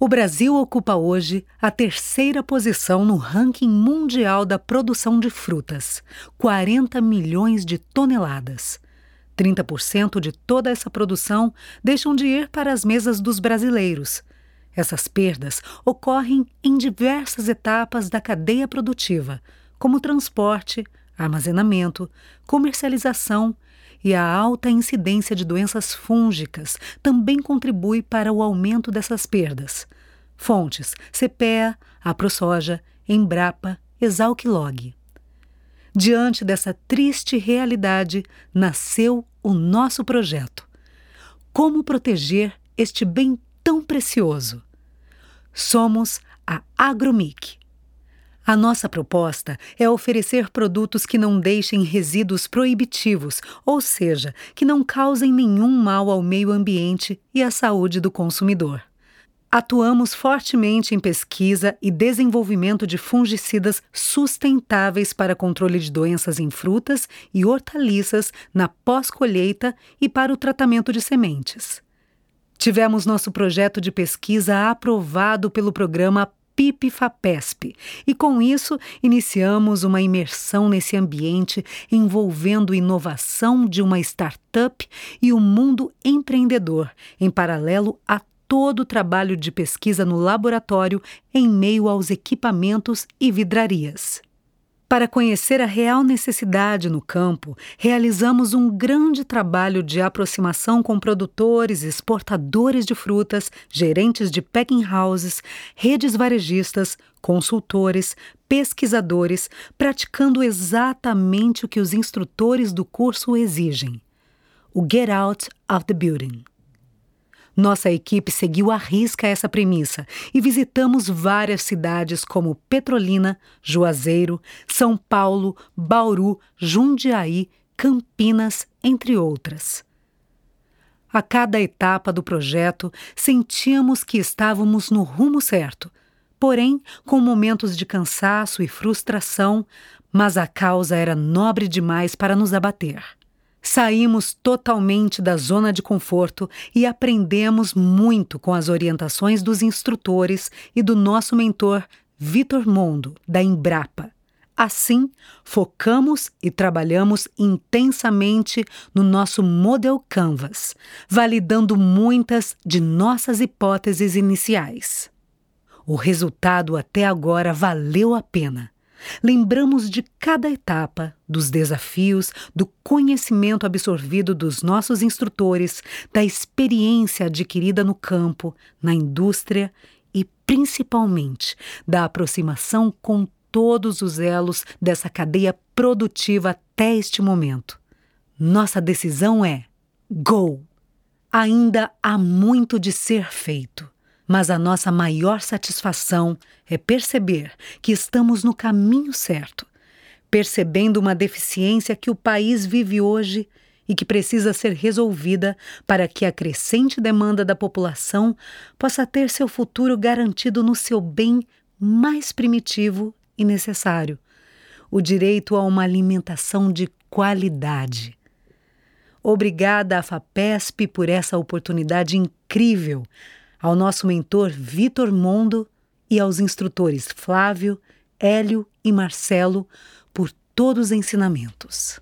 O Brasil ocupa hoje a terceira posição no ranking mundial da produção de frutas, 40 milhões de toneladas. 30% de toda essa produção deixam de ir para as mesas dos brasileiros. Essas perdas ocorrem em diversas etapas da cadeia produtiva, como transporte, armazenamento, comercialização e a alta incidência de doenças fúngicas também contribui para o aumento dessas perdas. Fontes: CPEA, AproSoja, Embrapa, Exalquilog. Diante dessa triste realidade, nasceu o nosso projeto. Como proteger este bem tão precioso? Somos a Agromic a nossa proposta é oferecer produtos que não deixem resíduos proibitivos, ou seja, que não causem nenhum mal ao meio ambiente e à saúde do consumidor. Atuamos fortemente em pesquisa e desenvolvimento de fungicidas sustentáveis para controle de doenças em frutas e hortaliças na pós-colheita e para o tratamento de sementes. Tivemos nosso projeto de pesquisa aprovado pelo programa PIP-FAPESP. E com isso, iniciamos uma imersão nesse ambiente envolvendo inovação de uma startup e o mundo empreendedor, em paralelo a todo o trabalho de pesquisa no laboratório em meio aos equipamentos e vidrarias. Para conhecer a real necessidade no campo, realizamos um grande trabalho de aproximação com produtores, exportadores de frutas, gerentes de packing houses, redes varejistas, consultores, pesquisadores, praticando exatamente o que os instrutores do curso exigem: o Get Out of the Building. Nossa equipe seguiu à risca essa premissa e visitamos várias cidades como Petrolina, Juazeiro, São Paulo, Bauru, Jundiaí, Campinas, entre outras. A cada etapa do projeto, sentíamos que estávamos no rumo certo, porém com momentos de cansaço e frustração, mas a causa era nobre demais para nos abater. Saímos totalmente da zona de conforto e aprendemos muito com as orientações dos instrutores e do nosso mentor Vitor Mondo, da Embrapa. Assim, focamos e trabalhamos intensamente no nosso Model Canvas, validando muitas de nossas hipóteses iniciais. O resultado até agora valeu a pena. Lembramos de cada etapa, dos desafios, do conhecimento absorvido dos nossos instrutores, da experiência adquirida no campo, na indústria e, principalmente, da aproximação com todos os elos dessa cadeia produtiva até este momento. Nossa decisão é: go! Ainda há muito de ser feito mas a nossa maior satisfação é perceber que estamos no caminho certo, percebendo uma deficiência que o país vive hoje e que precisa ser resolvida para que a crescente demanda da população possa ter seu futuro garantido no seu bem mais primitivo e necessário: o direito a uma alimentação de qualidade. Obrigada à FAPESP por essa oportunidade incrível ao nosso mentor Vitor Mondo e aos instrutores Flávio, Hélio e Marcelo por todos os ensinamentos.